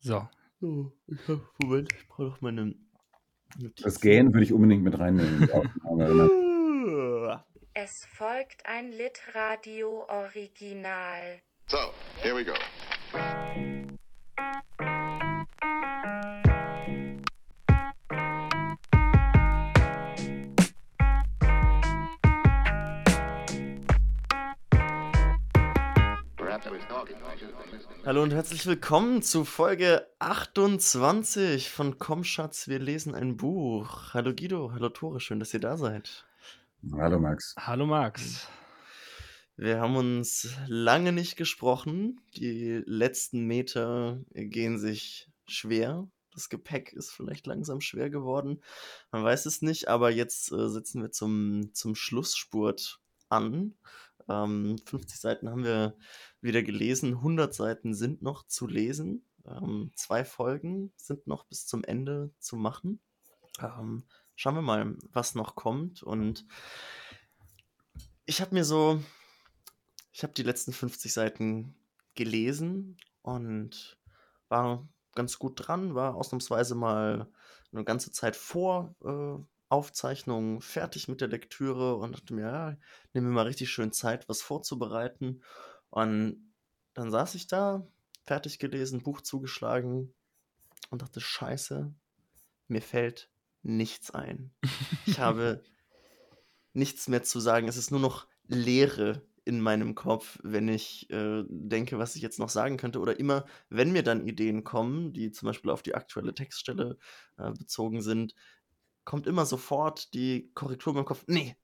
So. So, ich hab, Moment, ich brauche noch meine Notizen. Das Gähnen würde ich unbedingt mit reinnehmen. Es folgt ein Litradio-Original. So, here we go. Hallo und herzlich willkommen zu Folge 28 von Komm Schatz, wir lesen ein Buch. Hallo Guido, hallo Tore, schön, dass ihr da seid. Hallo Max. Hallo Max. Wir haben uns lange nicht gesprochen. Die letzten Meter gehen sich schwer. Das Gepäck ist vielleicht langsam schwer geworden. Man weiß es nicht, aber jetzt äh, sitzen wir zum, zum Schlussspurt an. Ähm, 50 Seiten haben wir wieder gelesen, 100 Seiten sind noch zu lesen. Ähm, zwei Folgen sind noch bis zum Ende zu machen. Ähm, schauen wir mal, was noch kommt. Und ich habe mir so, ich habe die letzten 50 Seiten gelesen und war ganz gut dran, war ausnahmsweise mal eine ganze Zeit vor äh, Aufzeichnung fertig mit der Lektüre und dachte mir, ja, nehme mir mal richtig schön Zeit, was vorzubereiten. Und dann saß ich da, fertig gelesen, Buch zugeschlagen und dachte, scheiße, mir fällt nichts ein. Ich habe nichts mehr zu sagen. Es ist nur noch Leere in meinem Kopf, wenn ich äh, denke, was ich jetzt noch sagen könnte. Oder immer, wenn mir dann Ideen kommen, die zum Beispiel auf die aktuelle Textstelle äh, bezogen sind, kommt immer sofort die Korrektur im Kopf. Nee,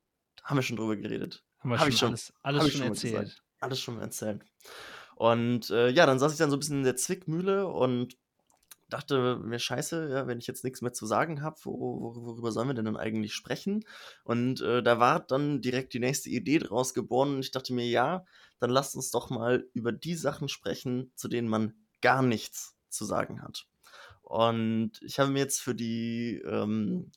haben wir schon drüber geredet. Haben wir Hab schon ich schon- alles, alles schon schon erzählt. gesagt. Alles schon erzählt. Und äh, ja, dann saß ich dann so ein bisschen in der Zwickmühle und dachte mir, scheiße, ja, wenn ich jetzt nichts mehr zu sagen habe, wo, worüber sollen wir denn dann eigentlich sprechen? Und äh, da war dann direkt die nächste Idee draus geboren und ich dachte mir, ja, dann lasst uns doch mal über die Sachen sprechen, zu denen man gar nichts zu sagen hat. Und ich habe mir jetzt für die, ähm,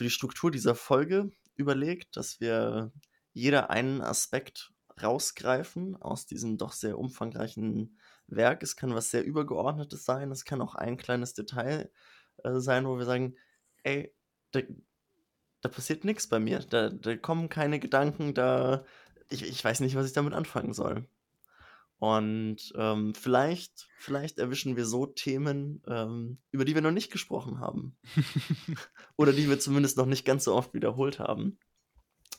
für die Struktur dieser Folge überlegt, dass wir jeder einen Aspekt rausgreifen aus diesem doch sehr umfangreichen Werk. Es kann was sehr Übergeordnetes sein, es kann auch ein kleines Detail äh, sein, wo wir sagen, ey, da, da passiert nichts bei mir, da, da kommen keine Gedanken, da ich, ich weiß nicht, was ich damit anfangen soll. Und ähm, vielleicht, vielleicht erwischen wir so Themen, ähm, über die wir noch nicht gesprochen haben. Oder die wir zumindest noch nicht ganz so oft wiederholt haben.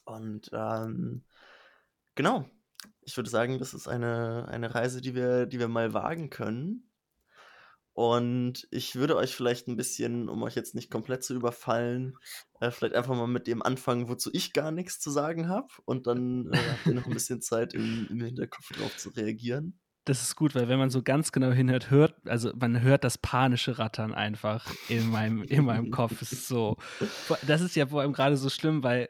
Und ähm, genau, ich würde sagen, das ist eine, eine Reise, die wir, die wir mal wagen können. Und ich würde euch vielleicht ein bisschen, um euch jetzt nicht komplett zu überfallen, äh, vielleicht einfach mal mit dem anfangen, wozu ich gar nichts zu sagen habe. Und dann äh, habt ihr noch ein bisschen Zeit im, im Hinterkopf drauf zu reagieren. Das ist gut, weil wenn man so ganz genau hinhört, hört, also man hört das panische Rattern einfach in meinem, in meinem Kopf. Es ist so, das ist ja vor allem gerade so schlimm, weil,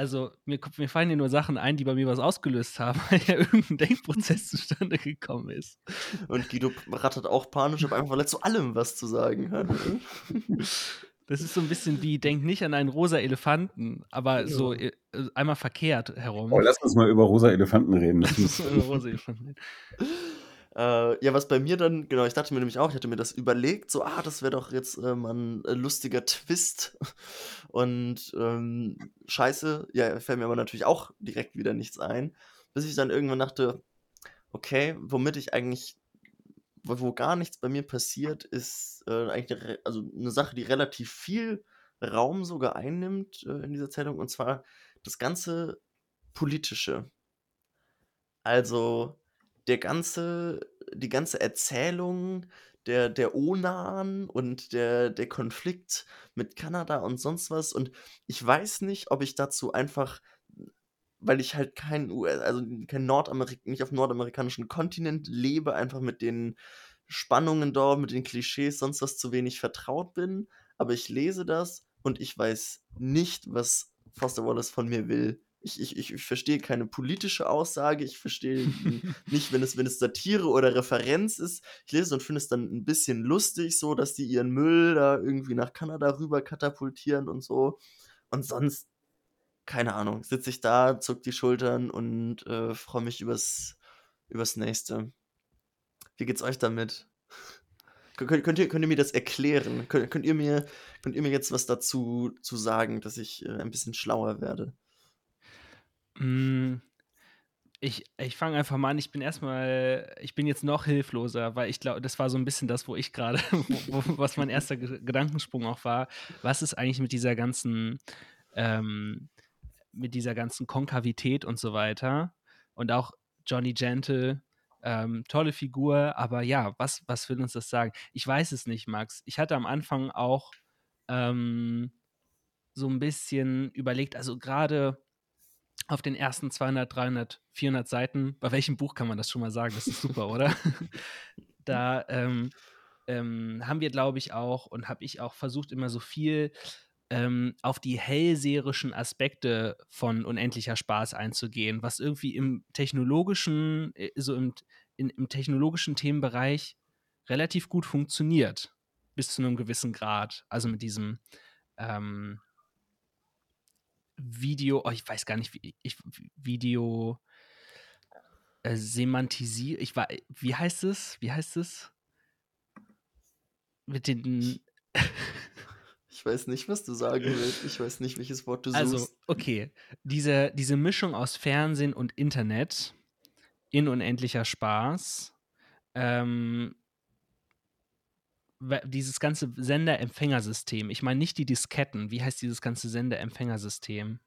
also mir, mir fallen ja nur Sachen ein, die bei mir was ausgelöst haben, weil ja irgendein Denkprozess zustande gekommen ist. Und Guido rattert auch panisch, aber einfach, weil er zu allem was zu sagen hat. Das ist so ein bisschen wie, denk nicht an einen rosa Elefanten, aber so Ja. äh, einmal verkehrt herum. Oh, lass uns mal über rosa Elefanten reden. Ist ist, so ein rosa Elefanten. Äh, ja, was bei mir dann, genau, ich dachte mir nämlich auch, ich hatte mir das überlegt, so, ah, das wäre doch jetzt äh, mal ein äh, lustiger Twist. Und ähm, scheiße, ja, fällt mir aber natürlich auch direkt wieder nichts ein. Bis ich dann irgendwann dachte, okay, womit ich eigentlich, wo, wo gar nichts bei mir passiert, ist äh, eigentlich eine, also eine Sache, die relativ viel Raum sogar einnimmt äh, in dieser Zählung, und zwar das ganze Politische. Also der ganze, die ganze Erzählung der, der Onan und der, der Konflikt mit Kanada und sonst was. Und ich weiß nicht, ob ich dazu einfach, weil ich halt kein, US also kein Nordamerik nicht auf nordamerikanischen Kontinent lebe, einfach mit den Spannungen dort, mit den Klischees, sonst was zu wenig vertraut bin. Aber ich lese das und ich weiß nicht, was Foster Wallace von mir will. Ich, ich, ich, verstehe keine politische Aussage, ich verstehe nicht, wenn es, wenn es Satire oder Referenz ist. Ich lese und finde es dann ein bisschen lustig, so, dass die ihren Müll da irgendwie nach Kanada rüber katapultieren und so. Und sonst, keine Ahnung, sitze ich da, zuck die Schultern und äh, freue mich übers, übers nächste. Wie geht's euch damit? Könnt, könnt, ihr, könnt ihr mir das erklären? Könnt, könnt, ihr mir, könnt ihr mir jetzt was dazu zu sagen, dass ich äh, ein bisschen schlauer werde? Mm, ich, ich fange einfach mal an. Ich bin erstmal, ich bin jetzt noch hilfloser, weil ich glaube, das war so ein bisschen das, wo ich gerade, was mein erster Ge Gedankensprung auch war. Was ist eigentlich mit dieser ganzen, ähm, mit dieser ganzen Konkavität und so weiter? Und auch Johnny Gentle, ähm, tolle Figur, aber ja, was, was will uns das sagen? Ich weiß es nicht, Max. Ich hatte am Anfang auch ähm, so ein bisschen überlegt, also gerade auf den ersten 200, 300, 400 Seiten, bei welchem Buch kann man das schon mal sagen? Das ist super, oder? da ähm, ähm, haben wir, glaube ich, auch und habe ich auch versucht, immer so viel ähm, auf die hellseherischen Aspekte von unendlicher Spaß einzugehen, was irgendwie im technologischen, äh, so im, in, im technologischen Themenbereich relativ gut funktioniert, bis zu einem gewissen Grad. Also mit diesem ähm, Video, oh, ich weiß gar nicht, wie ich Video äh, semantisiert, ich war, wie heißt es? Wie heißt es? Mit den Ich weiß nicht, was du sagen willst. Ich weiß nicht, welches Wort du also, suchst. Also, okay. Diese, diese Mischung aus Fernsehen und Internet in unendlicher Spaß. Ähm, dieses ganze Sender-Empfängersystem. Ich meine nicht die Disketten. Wie heißt dieses ganze Sender-Empfängersystem?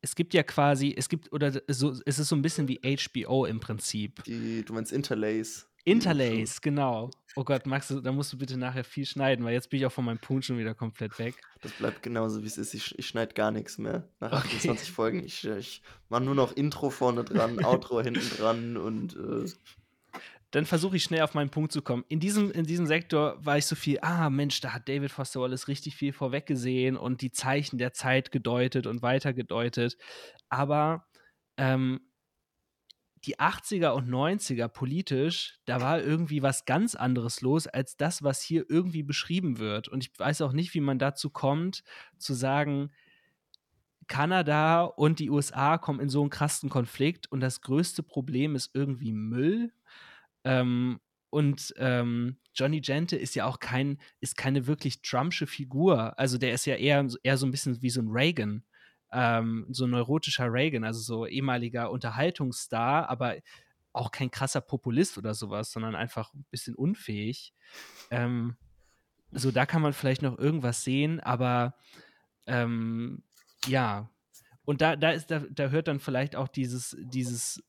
Es gibt ja quasi, es gibt, oder so, es ist so ein bisschen wie HBO im Prinzip. Die, du meinst Interlace. Interlace, genau. Oh Gott, Max, da musst du bitte nachher viel schneiden, weil jetzt bin ich auch von meinem Punkt schon wieder komplett weg. Das bleibt genauso, wie es ist. Ich, ich schneide gar nichts mehr nach 28 okay. Folgen. Ich, ich mache nur noch Intro vorne dran, Outro hinten dran und. Äh dann versuche ich schnell auf meinen Punkt zu kommen. In diesem, in diesem Sektor war ich so viel, ah Mensch, da hat David Foster Wallace richtig viel vorweggesehen und die Zeichen der Zeit gedeutet und weitergedeutet. Aber ähm, die 80er und 90er politisch, da war irgendwie was ganz anderes los als das, was hier irgendwie beschrieben wird. Und ich weiß auch nicht, wie man dazu kommt, zu sagen, Kanada und die USA kommen in so einen krassen Konflikt und das größte Problem ist irgendwie Müll. Ähm, und ähm, Johnny Gente ist ja auch kein, ist keine wirklich Trumpsche Figur. Also der ist ja eher, eher so ein bisschen wie so ein Reagan ähm, so ein neurotischer Reagan, also so ehemaliger Unterhaltungsstar, aber auch kein krasser Populist oder sowas, sondern einfach ein bisschen unfähig. Ähm, so, da kann man vielleicht noch irgendwas sehen, aber ähm, ja. Und da, da ist, da, da hört dann vielleicht auch dieses, dieses,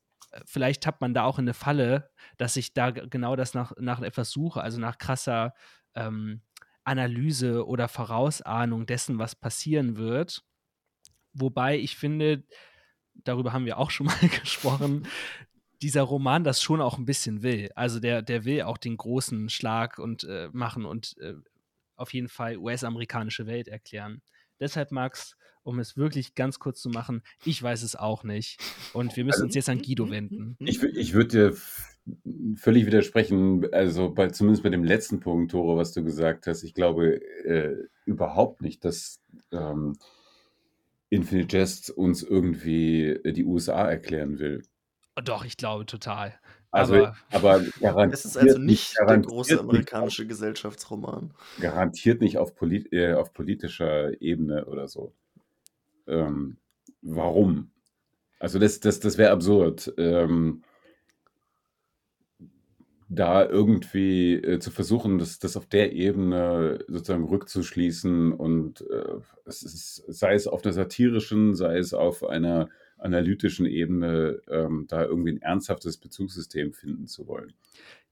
vielleicht tappt man da auch in eine Falle, dass ich da genau das nach, nach etwas suche, also nach krasser ähm, Analyse oder Vorausahnung dessen, was passieren wird. Wobei ich finde, darüber haben wir auch schon mal gesprochen, dieser Roman das schon auch ein bisschen will. Also der, der will auch den großen Schlag und äh, machen und äh, auf jeden Fall US-amerikanische Welt erklären. Deshalb, Max, um es wirklich ganz kurz zu machen, ich weiß es auch nicht. Und wir müssen also, uns jetzt an Guido wenden. Ich, ich würde dir völlig widersprechen, also bei, zumindest bei dem letzten Punkt, Tore, was du gesagt hast. Ich glaube äh, überhaupt nicht, dass ähm, Infinite Jest uns irgendwie äh, die USA erklären will. Doch, ich glaube total. Also, aber, aber garantiert. Es ist also nicht der große amerikanische nicht, Gesellschaftsroman. Garantiert nicht auf, polit äh, auf politischer Ebene oder so. Ähm, warum? Also, das, das, das wäre absurd. Ähm, da irgendwie äh, zu versuchen, das, das auf der Ebene sozusagen rückzuschließen und äh, es ist, sei es auf einer satirischen, sei es auf einer analytischen Ebene, ähm, da irgendwie ein ernsthaftes Bezugssystem finden zu wollen.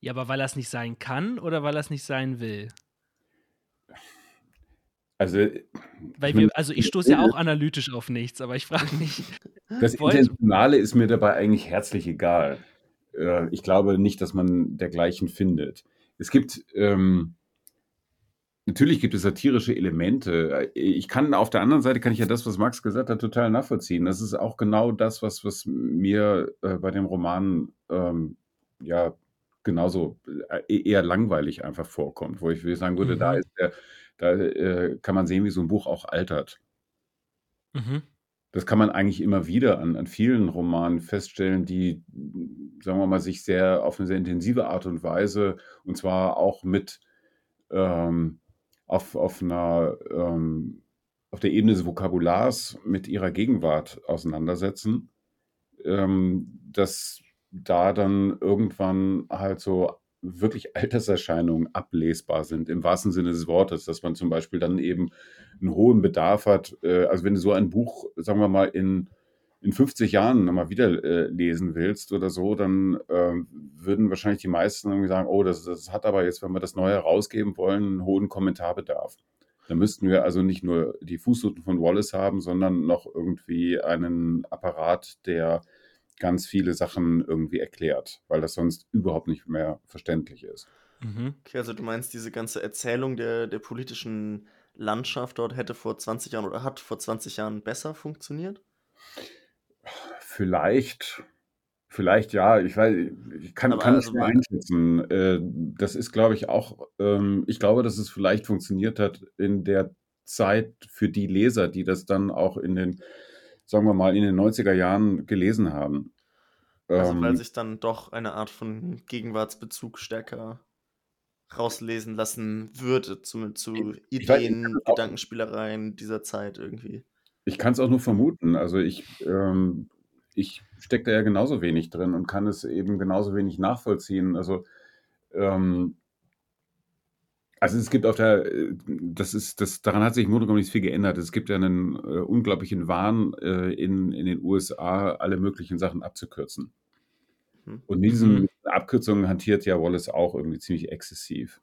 Ja, aber weil er es nicht sein kann oder weil er es nicht sein will? Also, weil ich wir, also ich stoße ja auch analytisch auf nichts, aber ich frage mich. Das Intentionale ist mir dabei eigentlich herzlich egal. Äh, ich glaube nicht, dass man dergleichen findet. Es gibt, ähm, natürlich gibt es satirische Elemente. Ich kann auf der anderen Seite, kann ich ja das, was Max gesagt hat, total nachvollziehen. Das ist auch genau das, was, was mir äh, bei dem Roman ähm, ja genauso äh, eher langweilig einfach vorkommt, wo ich sagen würde, mhm. da ist der, da äh, kann man sehen, wie so ein Buch auch altert. Mhm. das kann man eigentlich immer wieder an, an vielen Romanen feststellen, die, sagen wir mal, sich sehr auf eine sehr intensive Art und Weise, und zwar auch mit ähm, auf, auf einer ähm, auf der Ebene des Vokabulars mit ihrer Gegenwart auseinandersetzen, ähm, dass da dann irgendwann halt so wirklich Alterserscheinungen ablesbar sind, im wahrsten Sinne des Wortes, dass man zum Beispiel dann eben einen hohen Bedarf hat. Äh, also wenn so ein Buch, sagen wir mal, in, in 50 Jahren nochmal wieder äh, lesen willst oder so, dann äh, würden wahrscheinlich die meisten irgendwie sagen, oh, das, das hat aber jetzt, wenn wir das Neue rausgeben wollen, einen hohen Kommentarbedarf. Da müssten wir also nicht nur die Fußnoten von Wallace haben, sondern noch irgendwie einen Apparat, der ganz viele Sachen irgendwie erklärt, weil das sonst überhaupt nicht mehr verständlich ist. Mhm. Okay, also du meinst, diese ganze Erzählung der, der politischen Landschaft dort hätte vor 20 Jahren oder hat vor 20 Jahren besser funktioniert? Vielleicht, vielleicht ja. Ich weiß, ich kann, kann es also nicht einschätzen. Äh, das ist, glaube ich, auch, ähm, ich glaube, dass es vielleicht funktioniert hat in der Zeit für die Leser, die das dann auch in den sagen wir mal, in den 90er Jahren gelesen haben. Also weil ähm, sich dann doch eine Art von Gegenwartsbezug stärker rauslesen lassen würde, zu, zu Ideen, weiß, Gedankenspielereien dieser Zeit irgendwie. Ich kann es auch nur vermuten. Also ich, ähm, ich stecke da ja genauso wenig drin und kann es eben genauso wenig nachvollziehen. Also ähm, also es gibt auf der, äh, das ist, das, daran hat sich im Grunde genommen nicht viel geändert. Es gibt ja einen äh, unglaublichen Wahn äh, in, in den USA, alle möglichen Sachen abzukürzen. Mhm. Und diesen mhm. Abkürzungen hantiert ja Wallace auch irgendwie ziemlich exzessiv.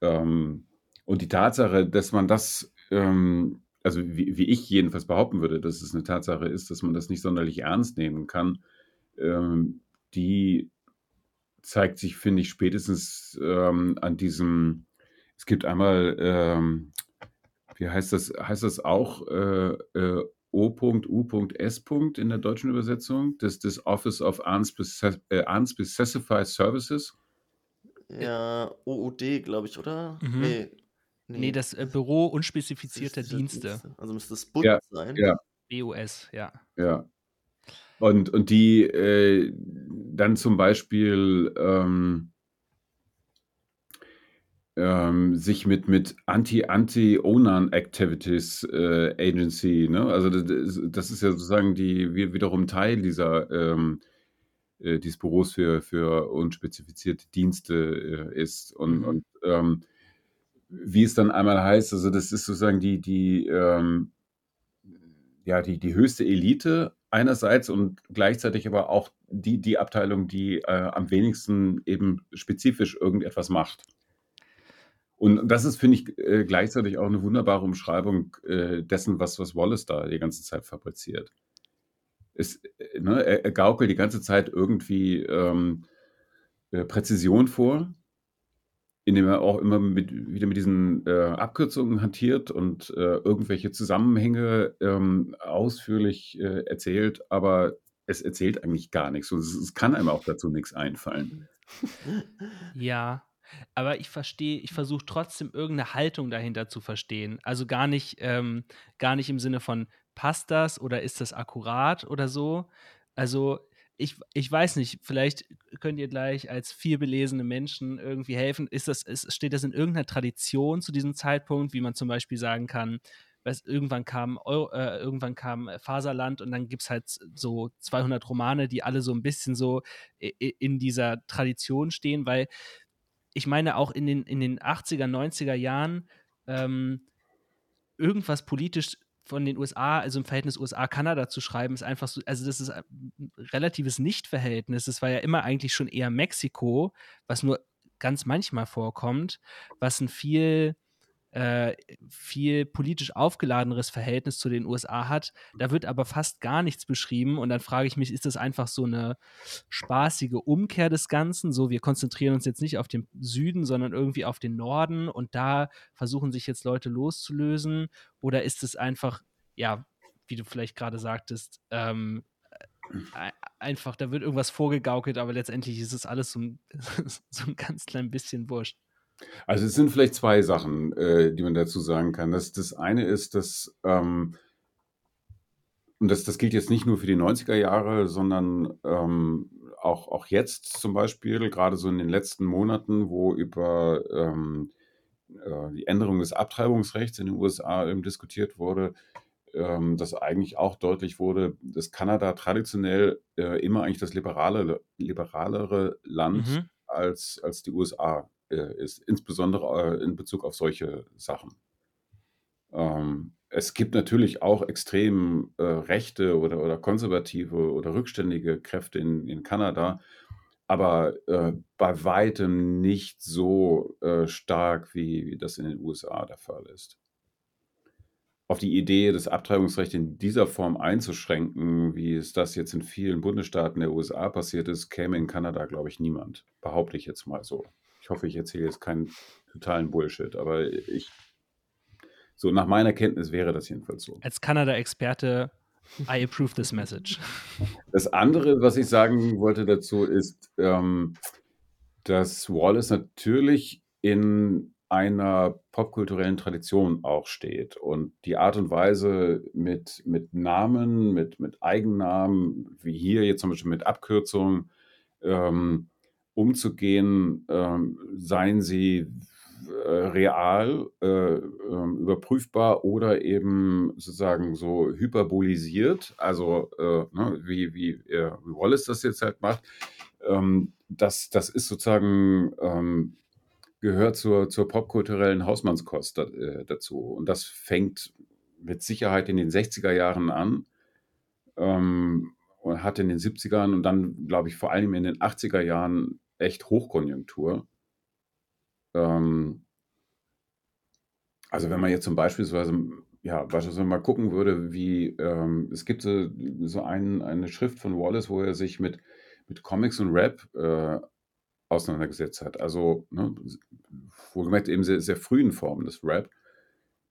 Ähm, und die Tatsache, dass man das, ähm, also wie, wie, ich jedenfalls behaupten würde, dass es eine Tatsache ist, dass man das nicht sonderlich ernst nehmen kann, ähm, die zeigt sich, finde ich, spätestens ähm, an diesem, es gibt einmal, ähm, wie heißt das, heißt das auch äh, äh, O.U.S. in der deutschen Übersetzung, das ist das Office of äh, Unspecified Services. Ja, OUD, glaube ich, oder? Mhm. Nee, nee. nee, das äh, Büro unspezifizierter Dienste. Dienste. Also müsste es Bund ja, sein. Ja. BUS, ja. Ja. Und, und die äh, dann zum Beispiel ähm, ähm, sich mit, mit Anti-Anti-Onan-Activities äh, Agency, ne? also das, das, ist ja sozusagen die wiederum Teil dieser ähm, äh, dieses Büros für, für unspezifizierte Dienste äh, ist. Und, mhm. und ähm, wie es dann einmal heißt, also das ist sozusagen die, die, ähm, ja, die, die höchste Elite einerseits und gleichzeitig aber auch die, die Abteilung, die äh, am wenigsten eben spezifisch irgendetwas macht. Und das ist, finde ich, äh, gleichzeitig auch eine wunderbare Umschreibung äh, dessen, was, was Wallace da die ganze Zeit fabriziert. Es, äh, ne, er, er, gaukelt die ganze Zeit irgendwie ähm, äh, Präzision vor, indem er auch immer mit, wieder mit diesen äh, Abkürzungen hantiert und äh, irgendwelche Zusammenhänge ähm, ausführlich äh, erzählt, aber es erzählt eigentlich gar nichts und es, es, kann einem auch dazu nichts einfallen. Ja, aber ich verstehe, ich versuche trotzdem irgendeine Haltung dahinter zu verstehen. Also gar nicht, ähm, gar nicht im Sinne von passt das oder ist das akkurat oder so. Also ich, ich weiß nicht, vielleicht könnt ihr gleich als vier belesene Menschen irgendwie helfen. Ist das, ist, steht das in irgendeiner Tradition zu diesem Zeitpunkt, wie man zum Beispiel sagen kann, weiß, irgendwann kam Euro, äh, irgendwann kam Faserland und dann gibt es halt so 200 Romane, die alle so ein bisschen so in dieser Tradition stehen, weil ich meine auch in den, in den 80er, 90er Jahren ähm, irgendwas politisch von den USA, also im Verhältnis USA-Kanada zu schreiben, ist einfach so, also das ist ein relatives Nichtverhältnis. Das war ja immer eigentlich schon eher Mexiko, was nur ganz manchmal vorkommt, was ein viel äh, viel politisch aufgeladeneres Verhältnis zu den USA hat. Da wird aber fast gar nichts beschrieben. Und dann frage ich mich, ist das einfach so eine spaßige Umkehr des Ganzen? So, wir konzentrieren uns jetzt nicht auf den Süden, sondern irgendwie auf den Norden und da versuchen sich jetzt Leute loszulösen? Oder ist es einfach, ja, wie du vielleicht gerade sagtest, ähm, äh, einfach, da wird irgendwas vorgegaukelt, aber letztendlich ist es alles so ein, so ein ganz klein bisschen wurscht. Also es sind vielleicht zwei Sachen, äh, die man dazu sagen kann. Das, das eine ist, dass ähm, und das, das gilt jetzt nicht nur für die 90er Jahre, sondern ähm, auch, auch jetzt zum Beispiel, gerade so in den letzten Monaten, wo über ähm, äh, die Änderung des Abtreibungsrechts in den USA eben diskutiert wurde, ähm, dass eigentlich auch deutlich wurde, dass Kanada traditionell äh, immer eigentlich das liberale, liberalere Land Mhm. Als, als die USA äh, ist, insbesondere äh, in Bezug auf solche Sachen. Ähm, es gibt natürlich auch extrem äh, rechte oder, oder konservative oder rückständige Kräfte in, in Kanada, aber äh, bei weitem nicht so äh, stark, wie, wie das in den USA der Fall ist. Auf die Idee, das Abtreibungsrecht in dieser Form einzuschränken, wie es das jetzt in vielen Bundesstaaten der USA passiert ist, käme in Kanada, glaube ich, niemand. Behaupte ich jetzt mal so. Ich hoffe, ich erzähle jetzt keinen totalen Bullshit, aber ich, so nach meiner Kenntnis wäre das jedenfalls so. Als Kanada-Experte, I approve this message. Das andere, was ich sagen wollte dazu, ist, ähm, dass Wallace natürlich in einer popkulturellen Tradition auch steht und die Art und Weise mit, mit Namen, mit, mit Eigennamen, wie hier jetzt zum Beispiel mit Abkürzungen, ähm, umzugehen, ähm, seien sie äh, real, äh, ähm, überprüfbar oder eben sozusagen so hyperbolisiert, also äh, ne, wie, wie, äh, wie Wallace das jetzt halt macht. Ähm, das, das ist sozusagen ähm, gehört zur, zur popkulturellen Hausmannskost da, äh, dazu. Und das fängt mit Sicherheit in den 60er Jahren an ähm, und hat in den 70ern und dann, glaube ich, vor allem in den 80er Jahren echt Hochkonjunktur. Ähm, also wenn man jetzt zum beispielsweise, ja, beispielsweise mal gucken würde, wie, ähm, es gibt so, so ein, eine Schrift von Wallace, wo er sich mit, mit Comics und Rap äh, auseinandergesetzt hat. Also, ne, wohlgemerkt eben sehr, sehr frühen Formen des Rap.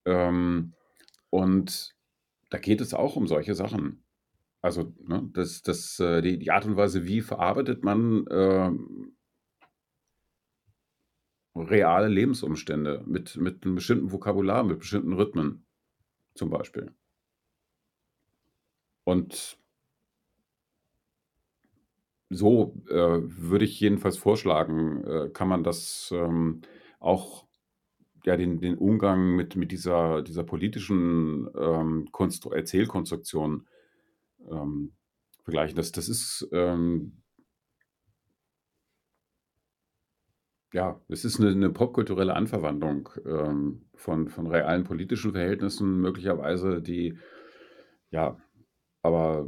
Ähm, und da geht es auch um solche Sachen. Also, ne, das, das, äh, die, die Art und Weise, wie verarbeitet man ähm, reale Lebensumstände mit, mit einem bestimmten Vokabular, mit bestimmten Rhythmen zum Beispiel. Und so äh, würde ich jedenfalls vorschlagen, äh, kann man das ähm, auch ja, den, den Umgang mit, mit dieser, dieser politischen ähm, Konstru Erzählkonstruktion ähm, vergleichen. Das, das ist ähm, ja, es ist eine, eine popkulturelle Anverwandlung ähm, von, von realen politischen Verhältnissen, möglicherweise, die ja, aber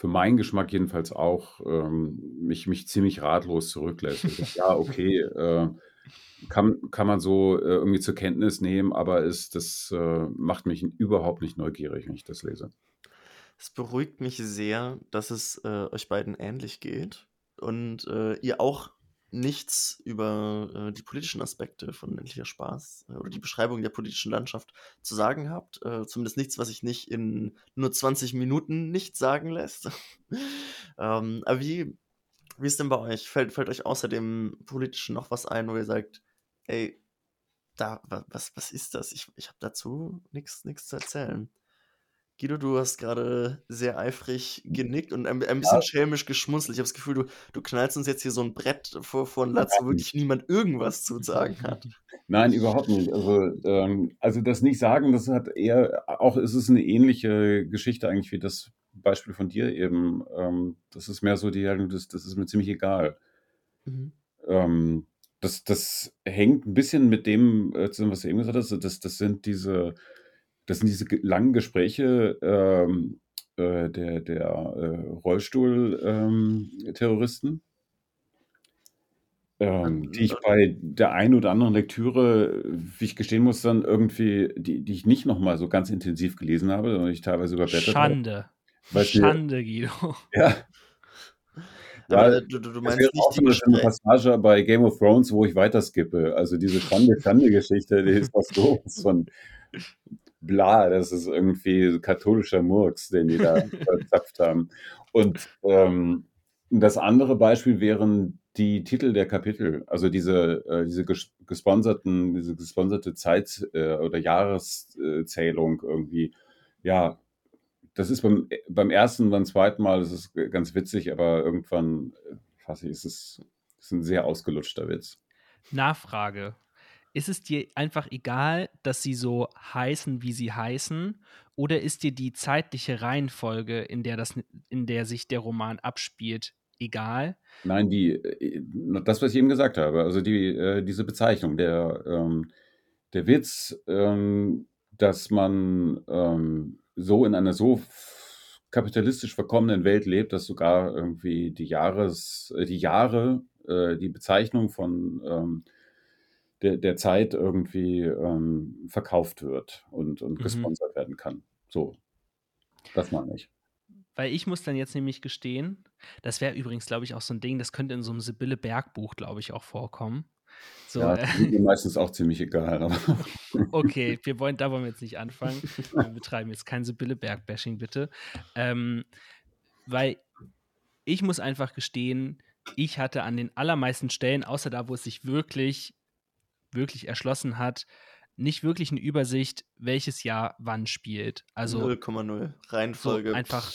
für meinen Geschmack jedenfalls auch ähm, mich, mich ziemlich ratlos zurücklässt. Ich sag, ja, okay, äh, kann, kann man so äh, irgendwie zur Kenntnis nehmen, aber ist, das äh, macht mich überhaupt nicht neugierig, wenn ich das lese. Es beruhigt mich sehr, dass es äh, euch beiden ähnlich geht und äh, ihr auch nichts über äh, die politischen Aspekte von Endlicher Spaß äh, oder die Beschreibung der politischen Landschaft zu sagen habt. Äh, zumindest nichts, was sich nicht in nur 20 Minuten nicht sagen lässt. ähm, aber wie, wie ist denn bei euch? Fällt, fällt euch außer dem Politischen noch was ein, wo ihr sagt, ey, da, wa- was, was ist das? Ich, ich habe dazu nichts zu erzählen. Guido, du hast gerade sehr eifrig genickt und ein, ein bisschen schelmisch geschmunzelt. Ich habe das Gefühl, du, du knallst uns jetzt hier so ein Brett vor, vor den Latz, wo wirklich niemand irgendwas zu sagen hat. Nein, überhaupt nicht. Also, ähm, also das nicht sagen, das hat eher, auch ist es eine ähnliche Geschichte eigentlich wie das Beispiel von dir eben. Ähm, das ist mehr so die, das, das ist mir ziemlich egal. Mhm. Ähm, das, das hängt ein bisschen mit dem äh, zusammen, was du eben gesagt hast. Das, das sind diese, das sind diese ge- langen Gespräche ähm, äh, der, der äh, Rollstuhl-Terroristen, ähm, die ich bei der einen oder anderen Lektüre, wie ich gestehen muss, dann irgendwie, die, die ich nicht nochmal so ganz intensiv gelesen habe, sondern ich teilweise überblättert habe. Schande. Weil es mir- Schande, Guido. Ja, Ja, äh, du, du, meinst nicht auch die so eine. Passage bei Game of Thrones, wo ich weiter skippe. Also diese Schande-Schande-Geschichte, die ist was sowas von bla, das ist irgendwie katholischer Murks, den die da verzapft haben. Und ähm, das andere Beispiel wären die Titel der Kapitel, also diese, äh, diese ges gesponserten, diese gesponserte Zeit- äh, oder Jahreszählung irgendwie. Ja, das ist beim, beim ersten, beim zweiten Mal, das ist ganz witzig, aber irgendwann, äh, fasse ich, ist es ist ein sehr ausgelutschter Witz. Nachfrage. Ist es dir einfach egal, dass sie so heißen, wie sie heißen? Oder ist dir die zeitliche Reihenfolge, in der, das, in der sich der Roman abspielt, egal? Nein, die, äh, das, was ich eben gesagt habe, also die, äh, diese Bezeichnung, der, ähm, der Witz, ähm, dass man ähm, so in einer so kapitalistisch verkommenen Welt lebt, dass sogar irgendwie die Jahres, äh, die Jahre, die Bezeichnung von der, der Zeit irgendwie ähm, verkauft wird und, und Mhm. gesponsert werden kann. So, das meine ich. Weil ich muss dann jetzt nämlich gestehen, das wäre übrigens, glaube ich, auch so ein Ding, das könnte in so einem Sibylle Berg-Buch, glaube ich, auch vorkommen. So, Ja, das ist mir meistens auch ziemlich egal. Aber okay, wir wollen, da wollen wir jetzt nicht anfangen. Wir betreiben jetzt kein Sibylle Berg-Bashing, bitte. Ähm, weil ich muss einfach gestehen, ich hatte an den allermeisten Stellen, außer da, wo es sich wirklich, wirklich erschlossen hat, nicht wirklich eine Übersicht, welches Jahr wann spielt. Also 0,0. so Reihenfolge. einfach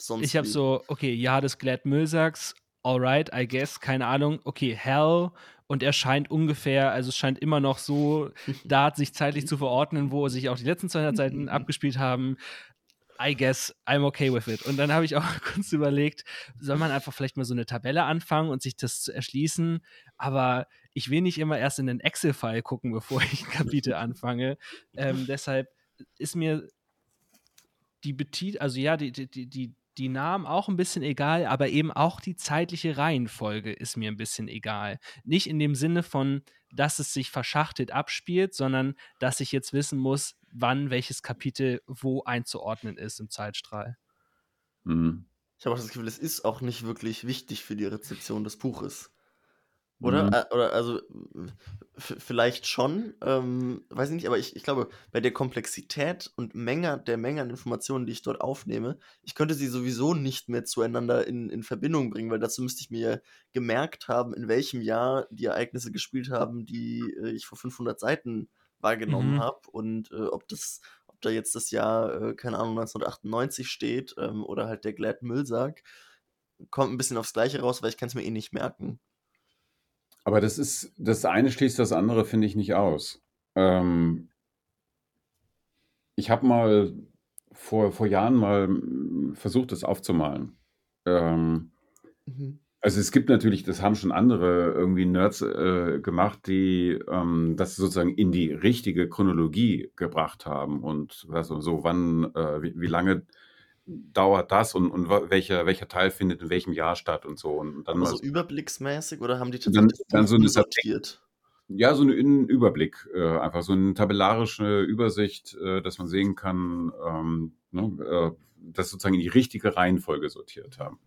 Sonst ich habe so, okay, Jahr des Glad Milsacks, alright, I guess, keine Ahnung, okay, Hell und er scheint ungefähr, also es scheint immer noch so da sich zeitlich zu verordnen, wo sich auch die letzten 200 Seiten abgespielt haben. I guess I'm okay with it. Und dann habe ich auch kurz überlegt, soll man einfach vielleicht mal so eine Tabelle anfangen und sich das zu erschließen, aber ich will nicht immer erst in den Excel-File gucken, bevor ich ein Kapitel anfange. Ähm, deshalb ist mir die Betit, also ja, die, die, die, die, die Namen auch ein bisschen egal, aber eben auch die zeitliche Reihenfolge ist mir ein bisschen egal. Nicht in dem Sinne von, dass es sich verschachtelt abspielt, sondern dass ich jetzt wissen muss, wann welches Kapitel wo einzuordnen ist im Zeitstrahl. Mhm. Ich habe auch das Gefühl, es ist auch nicht wirklich wichtig für die Rezeption des Buches. Oder? Mhm. Äh, Oder also vielleicht schon, ähm, weiß ich nicht, aber ich, ich glaube, bei der Komplexität und Menge der Menge an Informationen, die ich dort aufnehme, ich könnte sie sowieso nicht mehr zueinander in, in Verbindung bringen, weil dazu müsste ich mir gemerkt haben, in welchem Jahr die Ereignisse gespielt haben, die äh, ich vor 500 Seiten wahrgenommen Mhm. habe und äh, ob das ob da jetzt das Jahr, äh, keine Ahnung, 1998 steht ähm, oder halt der Glad Müllsack, kommt ein bisschen aufs Gleiche raus, weil ich kann es mir eh nicht merken. Aber das ist, das eine schließt das andere, finde ich, nicht aus. Ähm, ich habe mal vor, vor Jahren mal versucht, das aufzumalen. Ähm, also es gibt natürlich, das haben schon andere irgendwie Nerds äh, gemacht, die ähm, das sozusagen in die richtige Chronologie gebracht haben und also so wann, äh, wie, wie lange dauert das und, und welcher, welcher Teil findet in welchem Jahr statt und so. Und dann mal so überblicksmäßig oder haben die Dann- tatsächlich das dann Buch so eine sortiert? Ja, so einen Überblick, äh, einfach so eine tabellarische Übersicht, äh, dass man sehen kann, ähm, ne, äh, das sozusagen in die richtige Reihenfolge sortiert haben.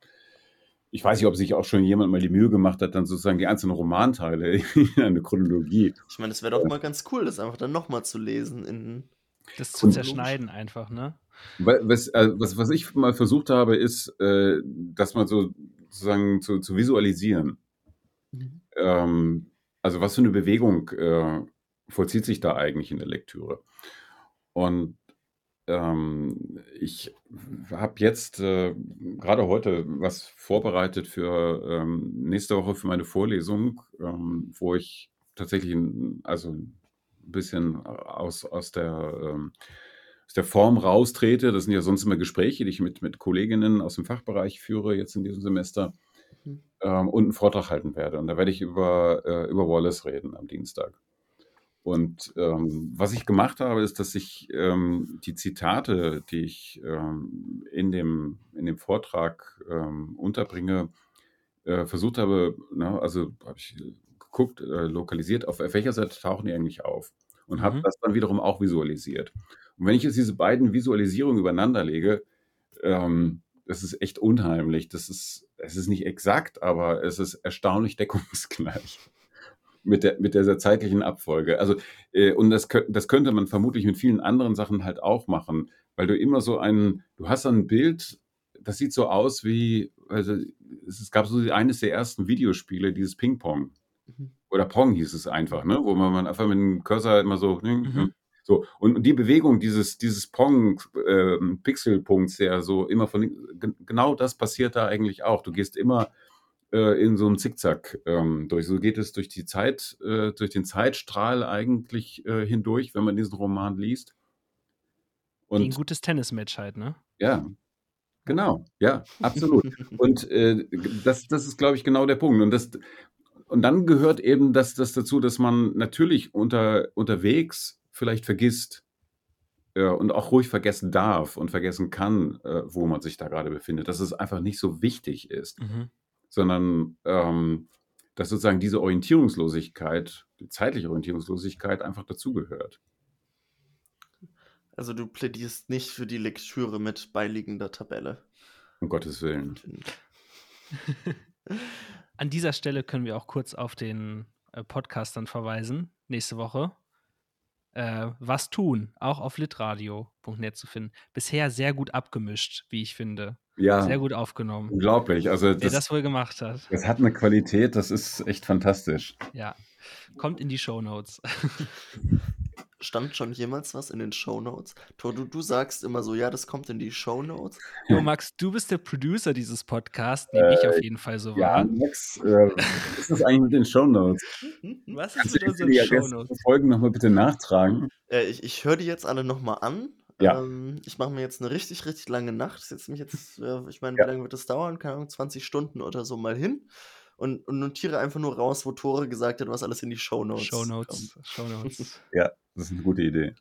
Ich weiß nicht, ob sich auch schon jemand mal die Mühe gemacht hat, dann sozusagen die einzelnen Romanteile in eine Chronologie. Ich meine, es wäre doch mal ganz cool, das einfach dann nochmal zu lesen in Das zu zerschneiden einfach, ne? Wa- Was, äh, was, was ich mal versucht habe, ist, äh, das mal so sozusagen zu, zu visualisieren. Ähm, also was für eine Bewegung äh, vollzieht sich da eigentlich in der Lektüre? Und ähm, ich habe jetzt äh, gerade heute was vorbereitet für ähm, nächste Woche für meine Vorlesung, ähm, wo ich tatsächlich ein, also ein bisschen aus, aus, der, ähm, aus der Form raustrete. Das sind ja sonst immer Gespräche, die ich mit, mit Kolleginnen aus dem Fachbereich führe jetzt in diesem Semester Mhm. ähm, und einen Vortrag halten werde. Und da werde ich über, äh, über Wallace reden am Dienstag. Und ähm, was ich gemacht habe, ist, dass ich ähm, die Zitate, die ich ähm, in, dem, in dem Vortrag ähm, unterbringe, äh, versucht habe, ne, also habe ich geguckt, äh, lokalisiert, auf welcher Seite tauchen die eigentlich auf. Und habe Mhm. das dann wiederum auch visualisiert. Und wenn ich jetzt diese beiden Visualisierungen übereinander lege, ähm, das ist echt unheimlich. Das ist, es ist nicht exakt, aber es ist erstaunlich deckungsgleich mit der, mit dieser zeitlichen Abfolge. Also, äh, und das, das könnte man vermutlich mit vielen anderen Sachen halt auch machen, weil du immer so ein, du hast ein Bild, das sieht so aus wie, also es, es gab so eines der ersten Videospiele, dieses Ping-Pong. Mhm. Oder Pong hieß es einfach, ne? wo man, einfach mit dem Cursor immer so, ne, Mhm. So, und die Bewegung dieses, dieses Pong-Pixelpunkts, ähm, der so immer von, genau das passiert da eigentlich auch. Du gehst immer äh, in so einem Zickzack ähm, durch. So geht es durch die Zeit, äh, durch den Zeitstrahl eigentlich äh, hindurch, wenn man diesen Roman liest. Und, Wie ein gutes Tennismatch halt, ne? Ja, genau, ja, absolut. und äh, das, das ist, glaube ich, genau der Punkt. Und das, und dann gehört eben das, das dazu, dass man natürlich unter, unterwegs vielleicht vergisst äh, und auch ruhig vergessen darf und vergessen kann, äh, wo man sich da gerade befindet, dass es einfach nicht so wichtig ist, mhm. sondern ähm, dass sozusagen diese Orientierungslosigkeit, die zeitliche Orientierungslosigkeit einfach dazugehört. Also du plädierst nicht für die Lektüre mit beiliegender Tabelle. Um Gottes Willen. An dieser Stelle können wir auch kurz auf den äh, Podcast dann verweisen, nächste Woche. Äh, was tun, auch auf litradio.net zu finden. Bisher sehr gut abgemischt, wie ich finde. Ja. Sehr gut aufgenommen. Unglaublich. Also Wer das, das wohl gemacht hat. Das hat eine Qualität, das ist echt fantastisch. Ja. Kommt in die Show Notes. Stand schon jemals was in den Shownotes? Tor, du, du sagst immer so, ja, das kommt in die Shownotes. Jo, Max, du bist der Producer dieses Podcasts, nehme äh, ich auf jeden Fall so wahr. Ja, Max, äh, was ist das eigentlich mit den Shownotes? Was ist mit unseren Shownotes? Folgen nochmal bitte nachtragen. Äh, ich ich höre die jetzt alle nochmal an. Ja. Ähm, ich mache mir jetzt eine richtig, richtig lange Nacht. Setze mich jetzt, äh, ich meine, ja. wie lange wird das dauern? Keine Ahnung, 20 Stunden oder so mal hin und, und notiere einfach nur raus, wo Tore gesagt hat, was alles in die Shownotes Shownotes. Shownotes. ja, das ist eine gute Idee.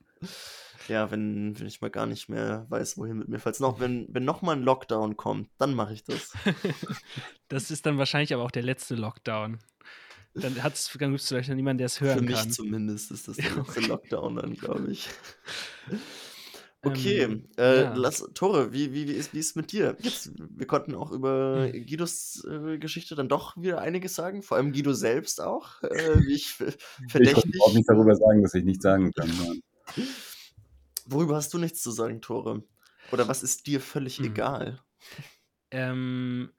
Ja, wenn, wenn ich mal gar nicht mehr weiß, wohin mit mir. Falls noch, wenn, wenn noch mal ein Lockdown kommt, dann mache ich das. das ist dann wahrscheinlich aber auch der letzte Lockdown. Dann, dann gibt es vielleicht noch niemanden, der es hören kann. Für mich kann. zumindest ist das der letzte Lockdown dann, glaube ich. Okay, ähm, äh, ja. lass, Tore, wie, wie, wie, ist, wie ist mit dir? Jetzt, wir konnten auch über hm. Guidos äh, Geschichte dann doch wieder einiges sagen, vor allem Guido selbst auch, äh, wie ich verdächtig. Ich auch nicht darüber sagen, dass ich nichts sagen kann. Worüber hast du nichts zu sagen, Tore? Oder was ist dir völlig hm. egal? Ähm,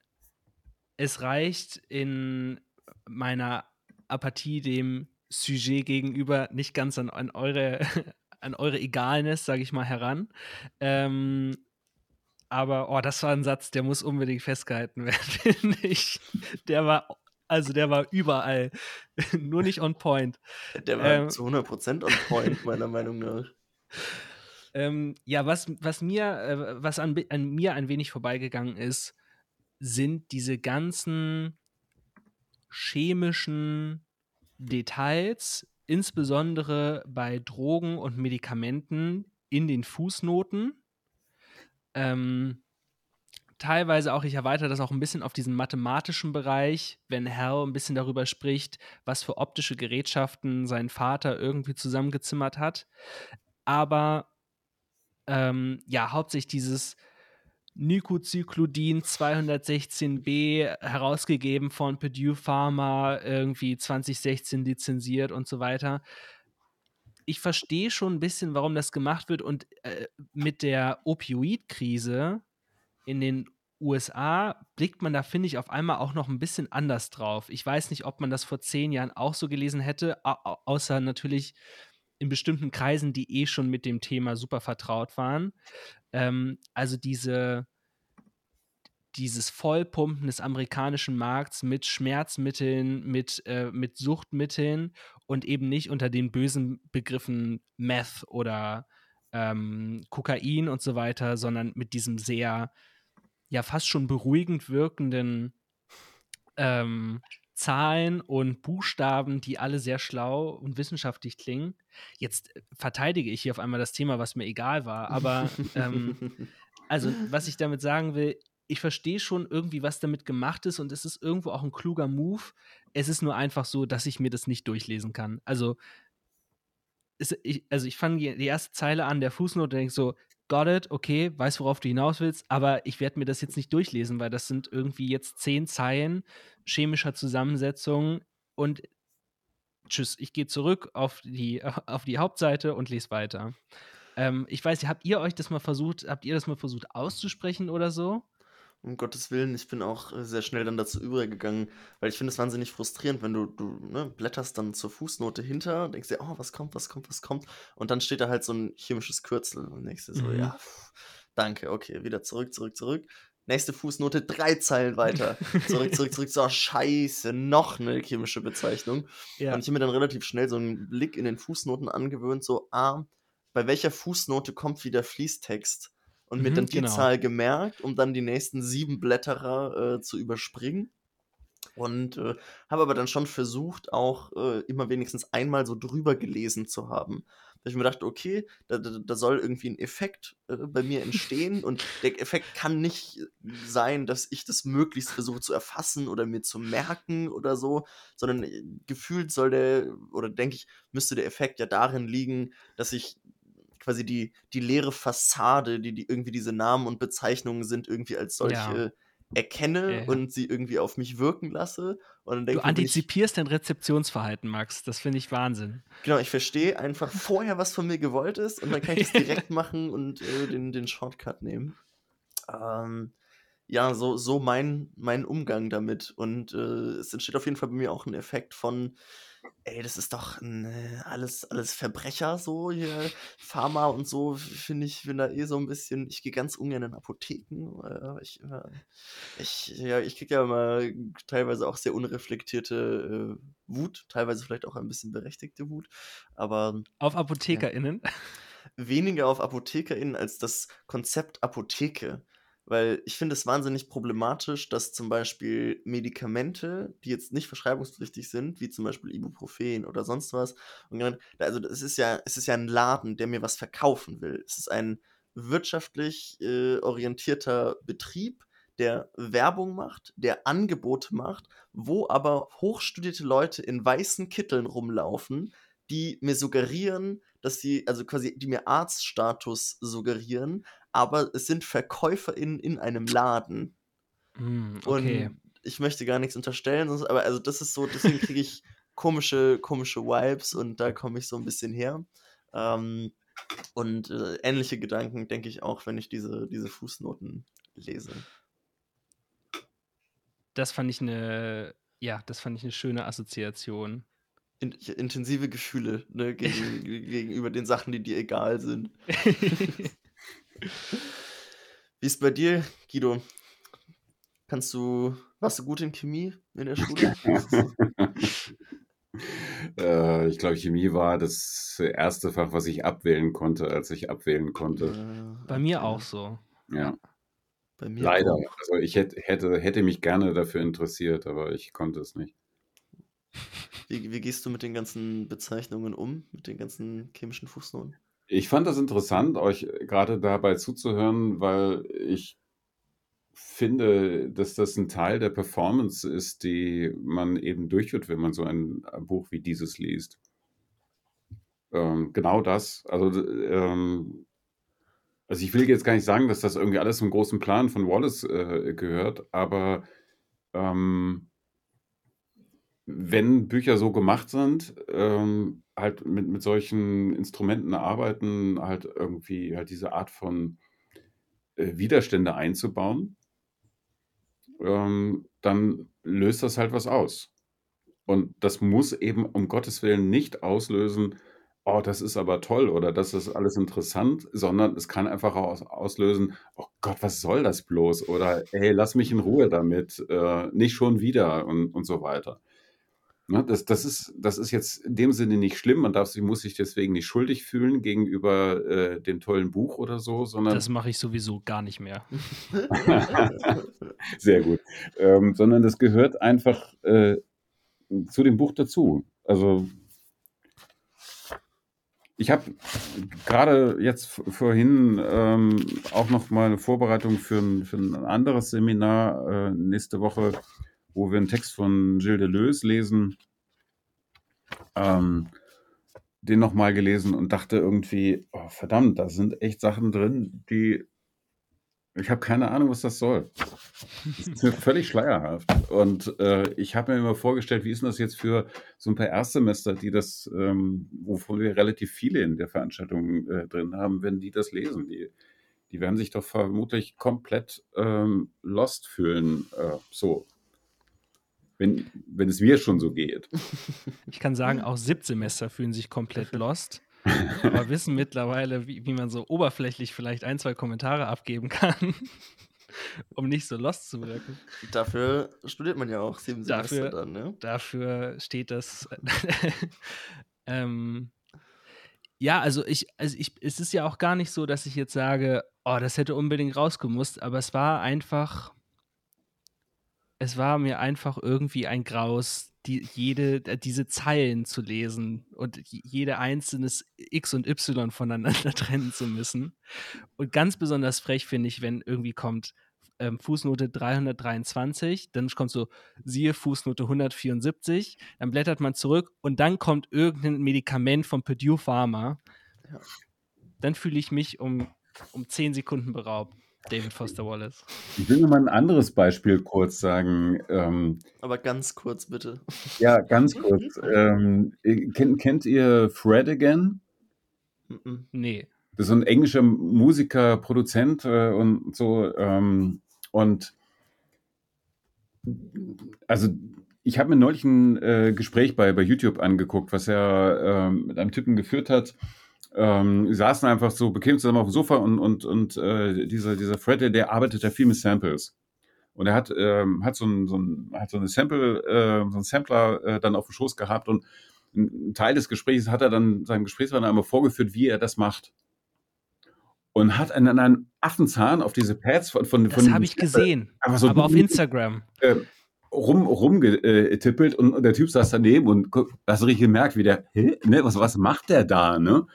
es reicht in meiner Apathie dem Sujet gegenüber nicht ganz an, an eure an eure Egalness, sage ich mal, heran. Ähm, aber, oh, das war ein Satz, der muss unbedingt festgehalten werden, finde ich. Der war, also der war überall. Nur nicht on point. Der war ähm, zu 100% on point, meiner Meinung nach. Ähm, ja, was, was mir, äh, was an, an mir ein wenig vorbeigegangen ist, sind diese ganzen chemischen Details, insbesondere bei Drogen und Medikamenten in den Fußnoten. Ähm, teilweise auch, ich erweitere das auch ein bisschen auf diesen mathematischen Bereich, wenn Hal ein bisschen darüber spricht, was für optische Gerätschaften sein Vater irgendwie zusammengezimmert hat. Aber ähm, ja, hauptsächlich dieses Nicocyclodin 216b herausgegeben von Purdue Pharma, irgendwie 2016 lizenziert und so weiter. Ich verstehe schon ein bisschen, warum das gemacht wird und äh, mit der Opioid-Krise in den USA blickt man da, finde ich, auf einmal auch noch ein bisschen anders drauf. Ich weiß nicht, ob man das vor zehn Jahren auch so gelesen hätte, außer natürlich in bestimmten Kreisen, die eh schon mit dem Thema super vertraut waren. Ähm, also diese, dieses Vollpumpen des amerikanischen Markts mit Schmerzmitteln, mit, äh, mit Suchtmitteln und eben nicht unter den bösen Begriffen Meth oder ähm, Kokain und so weiter, sondern mit diesem sehr, ja, fast schon beruhigend wirkenden ähm, Zahlen und Buchstaben, die alle sehr schlau und wissenschaftlich klingen. Jetzt äh, verteidige ich hier auf einmal das Thema, was mir egal war, aber ähm, also was ich damit sagen will, ich verstehe schon irgendwie, was damit gemacht ist und es ist irgendwo auch ein kluger Move. Es ist nur einfach so, dass ich mir das nicht durchlesen kann. Also, es, ich, also ich fange die erste Zeile an der Fußnote und denke so, got it, okay, weiß, worauf du hinaus willst, aber ich werde mir das jetzt nicht durchlesen, weil das sind irgendwie jetzt zehn Zeilen chemischer Zusammensetzung und tschüss, ich gehe zurück auf die, auf die Hauptseite und lese weiter. Ähm, ich weiß, habt ihr euch das mal versucht, habt ihr das mal versucht auszusprechen oder so? Um Gottes Willen, ich bin auch äh, sehr schnell dann dazu übergegangen, weil ich finde es wahnsinnig frustrierend, wenn du, du ne, blätterst dann zur Fußnote hinter, denkst dir, oh, was kommt, was kommt, was kommt, und dann steht da halt so ein chemisches Kürzel und denkst dir so, Mhm. ja, pff, danke, okay, wieder zurück, zurück, zurück. Nächste Fußnote, drei Zeilen weiter. Zurück, zurück, zurück. So, scheiße, noch eine chemische Bezeichnung. Ja. Und ich habe mir dann relativ schnell so einen Blick in den Fußnoten angewöhnt, so, ah, bei welcher Fußnote kommt wieder Fließtext? Und mir Mhm, dann die genau. Zahl gemerkt, um dann die nächsten sieben Blätterer äh, zu überspringen. Und äh, habe aber dann schon versucht, auch äh, immer wenigstens einmal so drüber gelesen zu haben. Da ich mir dachte, okay, da, da, da soll irgendwie ein Effekt äh, bei mir entstehen und der Effekt kann nicht sein, dass ich das möglichst versuche zu erfassen oder mir zu merken oder so, sondern äh, gefühlt soll der, oder denke ich, müsste der Effekt ja darin liegen, dass ich quasi die, die leere Fassade, die, die irgendwie diese Namen und Bezeichnungen sind, irgendwie als solche Ja. erkenne Ja, und sie irgendwie auf mich wirken lasse. Und dann denke Du wenn ich, antizipierst dein Rezeptionsverhalten, Max. Das finde ich Wahnsinn. genau, ich verstehe einfach vorher, was von mir gewollt ist und dann kann ich das direkt machen und äh, den, den Shortcut nehmen. Ähm, ja, so, so mein, mein Umgang damit. Und äh, es entsteht auf jeden Fall bei mir auch ein Effekt von, ey, das ist doch ein, äh, alles, alles Verbrecher, so hier, Pharma und so, finde ich, bin da eh so ein bisschen, ich gehe ganz ungern in Apotheken. Äh, ich, äh, ich, ja, ich kriege ja immer teilweise auch sehr unreflektierte äh, Wut, teilweise vielleicht auch ein bisschen berechtigte Wut, aber Auf ApothekerInnen. weniger auf ApothekerInnen als das Konzept Apotheke. Weil ich finde es wahnsinnig problematisch, dass zum Beispiel Medikamente, die jetzt nicht verschreibungspflichtig sind, wie zum Beispiel Ibuprofen oder sonst was, und also es ist ja, es ist ja ein Laden, der mir was verkaufen will. Es ist ein wirtschaftlich äh, orientierter Betrieb, der Werbung macht, der Angebote macht, wo aber hochstudierte Leute in weißen Kitteln rumlaufen, die mir suggerieren, dass sie, also quasi, die mir Arztstatus suggerieren, aber es sind VerkäuferInnen in einem Laden. Hm, okay. Und ich möchte gar nichts unterstellen, aber also das ist so, deswegen kriege ich komische, komische Vibes und da komme ich so ein bisschen her. Ähm, und äh, ähnliche Gedanken denke ich auch, wenn ich diese, diese Fußnoten lese. Das fand ich eine, ja, das fand ich eine schöne Assoziation. In, intensive Gefühle ne, gegen, gegenüber den Sachen, die dir egal sind. Wie ist bei dir, Guido? Kannst du, warst du gut in Chemie in der Schule? äh, ich glaube, Chemie war das erste Fach, was ich abwählen konnte, als ich abwählen konnte. Äh, Bei mir auch so. Ja, Bei mir leider. auch. Also ich hätte, hätte, hätte mich gerne dafür interessiert, aber ich konnte es nicht. Wie, wie gehst du mit den ganzen Bezeichnungen um, mit den ganzen chemischen Fußnoten? Ich fand das interessant, euch gerade dabei zuzuhören, weil ich finde, dass das ein Teil der Performance ist, die man eben durchführt, wenn man so ein Buch wie dieses liest. Ähm, genau das. Also, ähm, also ich will jetzt gar nicht sagen, dass das irgendwie alles zum großen Plan von Wallace äh, gehört, aber ähm, wenn Bücher so gemacht sind, ähm, halt mit, mit solchen Instrumenten arbeiten, halt irgendwie halt diese Art von äh, Widerstände einzubauen, ähm, dann löst das halt was aus. Und das muss eben um Gottes Willen nicht auslösen, oh, das ist aber toll oder das ist alles interessant, sondern es kann einfach aus, auslösen, oh Gott, was soll das bloß? Oder hey, lass mich in Ruhe damit, äh, nicht schon wieder und, und so weiter. Ne, das, das, ist, das ist jetzt in dem Sinne nicht schlimm, man darf sich, muss sich deswegen nicht schuldig fühlen gegenüber äh, dem tollen Buch oder so, sondern Das mache ich sowieso gar nicht mehr. Sehr gut. Ähm, sondern das gehört einfach äh, zu dem Buch dazu. Also ich habe gerade jetzt vorhin ähm, auch noch mal eine Vorbereitung für ein, für ein anderes Seminar äh, nächste Woche, wo wir einen Text von Gilles Deleuze lesen. Ähm, den noch mal gelesen und dachte irgendwie, oh, verdammt, da sind echt Sachen drin, die ich habe keine Ahnung, was das soll. Das ist mir völlig schleierhaft. Und äh, ich habe mir immer vorgestellt, wie ist denn das jetzt für so ein paar Erstsemester, die das, ähm, wovon wir relativ viele in der Veranstaltung äh, drin haben, wenn die das lesen. Die, die werden sich doch vermutlich komplett ähm, lost fühlen. Äh, so. Wenn, wenn es mir schon so geht. Ich kann sagen, auch Siebtsemester fühlen sich komplett lost, aber wissen mittlerweile, wie, wie man so oberflächlich vielleicht ein, zwei Kommentare abgeben kann, um nicht so lost zu wirken. Dafür studiert man ja auch sieben Dafür- Semester dann, ne? Dafür steht das. ähm, ja, also ich, also ich, es ist ja auch gar nicht so, dass ich jetzt sage, oh, das hätte unbedingt rausgemusst, aber es war einfach, es war mir einfach irgendwie ein Graus, die, jede, äh, diese Zeilen zu lesen und jede einzelnes X und Y voneinander trennen zu müssen. Und ganz besonders frech finde ich, wenn irgendwie kommt ähm, Fußnote 323, dann kommt so, siehe Fußnote 174, dann blättert man zurück und dann kommt irgendein Medikament von Purdue Pharma. Ja. Dann fühle ich mich um, um 10 Sekunden beraubt, David Foster Wallace. Ich will nur mal ein anderes Beispiel kurz sagen. Ähm, Aber ganz kurz bitte. ja, ganz kurz. ähm, kennt, kennt ihr Fred Again? Mhm. Nee. Das ist so ein englischer Musiker, Produzent äh, und so. Ähm, und also ich habe mir neulich ein äh, Gespräch bei, bei YouTube angeguckt, was er ähm, mit einem Typen geführt hat. Ähm, saßen einfach so bequem zusammen auf dem Sofa und, und, und äh, dieser, dieser Fred, der, der arbeitet ja viel mit Samples. Und er hat, ähm, hat, so ein, so ein, hat so eine Sample, äh, so einen Sampler äh, dann auf dem Schoß gehabt und ein Teil des Gesprächs hat er dann seinem Gesprächspartner einmal vorgeführt, wie er das macht. Und hat einen, einen Affenzahn auf diese Pads von, von, Das habe ich gesehen. einfach so aber auf Instagram. äh, rum, rumgetippelt und der Typ saß daneben und guck, hast du richtig gemerkt, wie der, hä, ne, was, was macht der da, ne?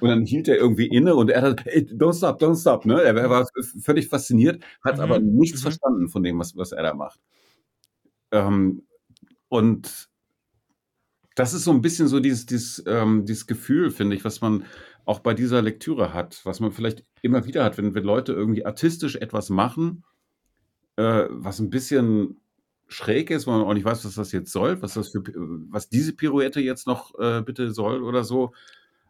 Und dann hielt er irgendwie inne und er hat, hey, don't stop, don't stop, ne? Er war völlig fasziniert, hat Mhm, aber nichts mhm. verstanden von dem, was, was er da macht. Ähm, und das ist so ein bisschen so dieses, dieses, ähm, dieses Gefühl, finde ich, was man auch bei dieser Lektüre hat, was man vielleicht immer wieder hat, wenn, wenn Leute irgendwie artistisch etwas machen, äh, was ein bisschen schräg ist, wo man auch nicht weiß, was das jetzt soll, was das für, was diese Pirouette jetzt noch äh, bitte soll oder so.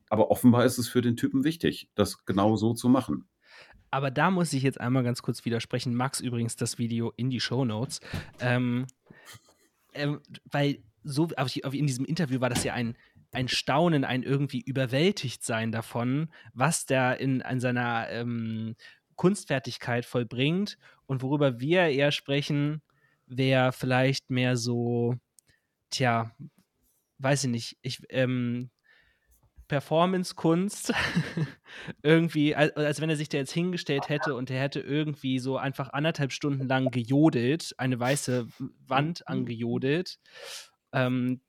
Aber offenbar ist es für den Typen wichtig, das genau so zu machen. Aber da muss ich jetzt einmal ganz kurz widersprechen. Max übrigens das Video in die Show Notes. Ähm, ähm, weil so in diesem Interview war das ja ein, ein Staunen, ein irgendwie überwältigt sein davon, was der in, in seiner ähm, Kunstfertigkeit vollbringt und worüber wir eher sprechen, wäre vielleicht mehr so, tja, weiß ich nicht, ich, ähm, Performance-Kunst irgendwie, als, als wenn er sich da jetzt hingestellt hätte und er hätte irgendwie so einfach anderthalb Stunden lang gejodelt, eine weiße Wand angejodelt. Ähm,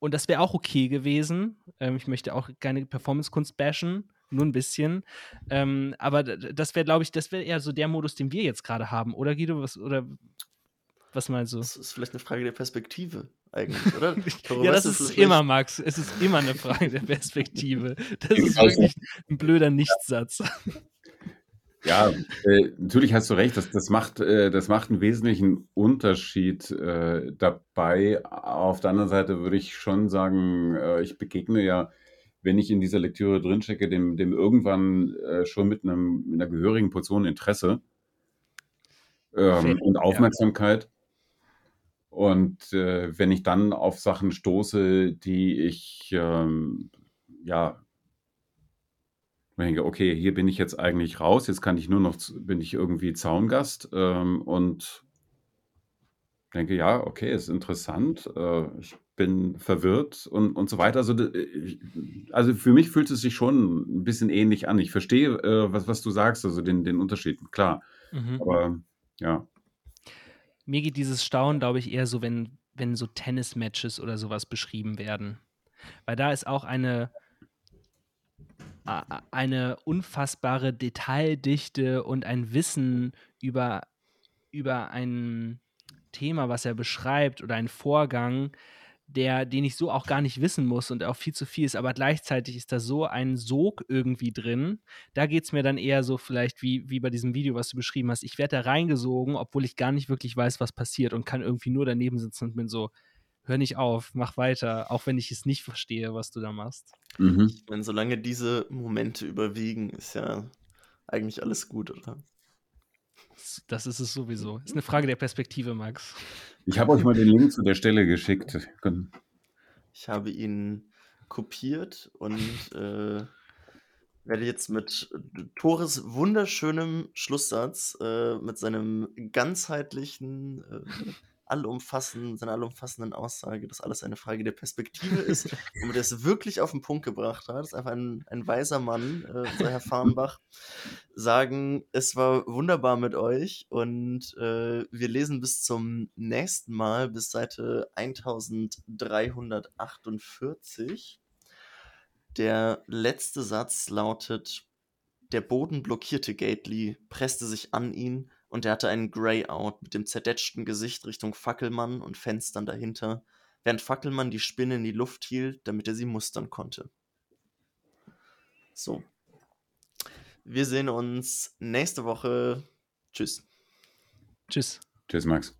und das wäre auch okay gewesen. Ähm, ich möchte auch keine Performance-Kunst bashen, nur ein bisschen. Ähm, aber das wäre, glaube ich, das wäre eher so der Modus, den wir jetzt gerade haben, oder Guido? Was, oder was meinst du? Das ist vielleicht eine Frage der Perspektive eigentlich, oder? Darüber ja, das ist immer, Max. Es ist immer eine Frage der Perspektive. Das ist Also- wirklich ein blöder Nichtssatz. Ja, äh, natürlich hast du recht, das, das, macht, äh, das macht einen wesentlichen Unterschied äh, dabei. Auf der anderen Seite würde ich schon sagen, äh, ich begegne ja, wenn ich in dieser Lektüre drinstecke, dem, dem irgendwann äh, schon mit, einem, mit einer gehörigen Portion Interesse ähm, und Aufmerksamkeit. Und äh, wenn ich dann auf Sachen stoße, die ich ähm, ja denke, okay, hier bin ich jetzt eigentlich raus, jetzt kann ich nur noch, bin ich irgendwie Zaungast ähm, und denke, ja, okay, ist interessant, äh, ich bin verwirrt und, und so weiter. Also, ich, also für mich fühlt es sich schon ein bisschen ähnlich an. Ich verstehe, äh, was, was du sagst, also den, den Unterschied, klar. Mhm. Aber ja, Mir geht dieses Staunen, glaube ich, eher so, wenn, wenn so Tennis-Matches oder sowas beschrieben werden. Weil da ist auch eine, eine unfassbare Detaildichte und ein Wissen über, über ein Thema, was er beschreibt oder einen Vorgang, der, den ich so auch gar nicht wissen muss und auch viel zu viel ist, aber gleichzeitig ist da so ein Sog irgendwie drin. Da geht es mir dann eher so vielleicht wie, wie bei diesem Video, was du beschrieben hast. Ich werde da reingesogen, obwohl ich gar nicht wirklich weiß, was passiert und kann irgendwie nur daneben sitzen und bin so, hör nicht auf, mach weiter, auch wenn ich es nicht verstehe, was du da machst. mhm. Ich meine, solange diese Momente überwiegen, ist ja eigentlich alles gut, oder? Das ist es sowieso. Ist eine Frage der Perspektive, Max. Ich habe euch mal den Link zu der Stelle geschickt. Ich habe ihn kopiert und äh, werde jetzt mit Tores wunderschönem Schlusssatz, äh, mit seinem ganzheitlichen, äh, allumfassenden, seiner allumfassenden Aussage, dass alles eine Frage der Perspektive ist, womit er es wirklich auf den Punkt gebracht hat, ist einfach ein, ein weiser Mann, äh, unser Herr Farnbach, sagen, es war wunderbar mit euch und äh, wir lesen bis zum nächsten Mal, bis Seite 1348. Der letzte Satz lautet: Der Boden blockierte Gately, presste sich an ihn und er hatte einen Grey-Out mit dem zerdetschten Gesicht Richtung Fackelmann und Fenstern dahinter, während Fackelmann die Spinne in die Luft hielt, damit er sie mustern konnte. So. Wir sehen uns nächste Woche. Tschüss. Tschüss. Tschüss, Max.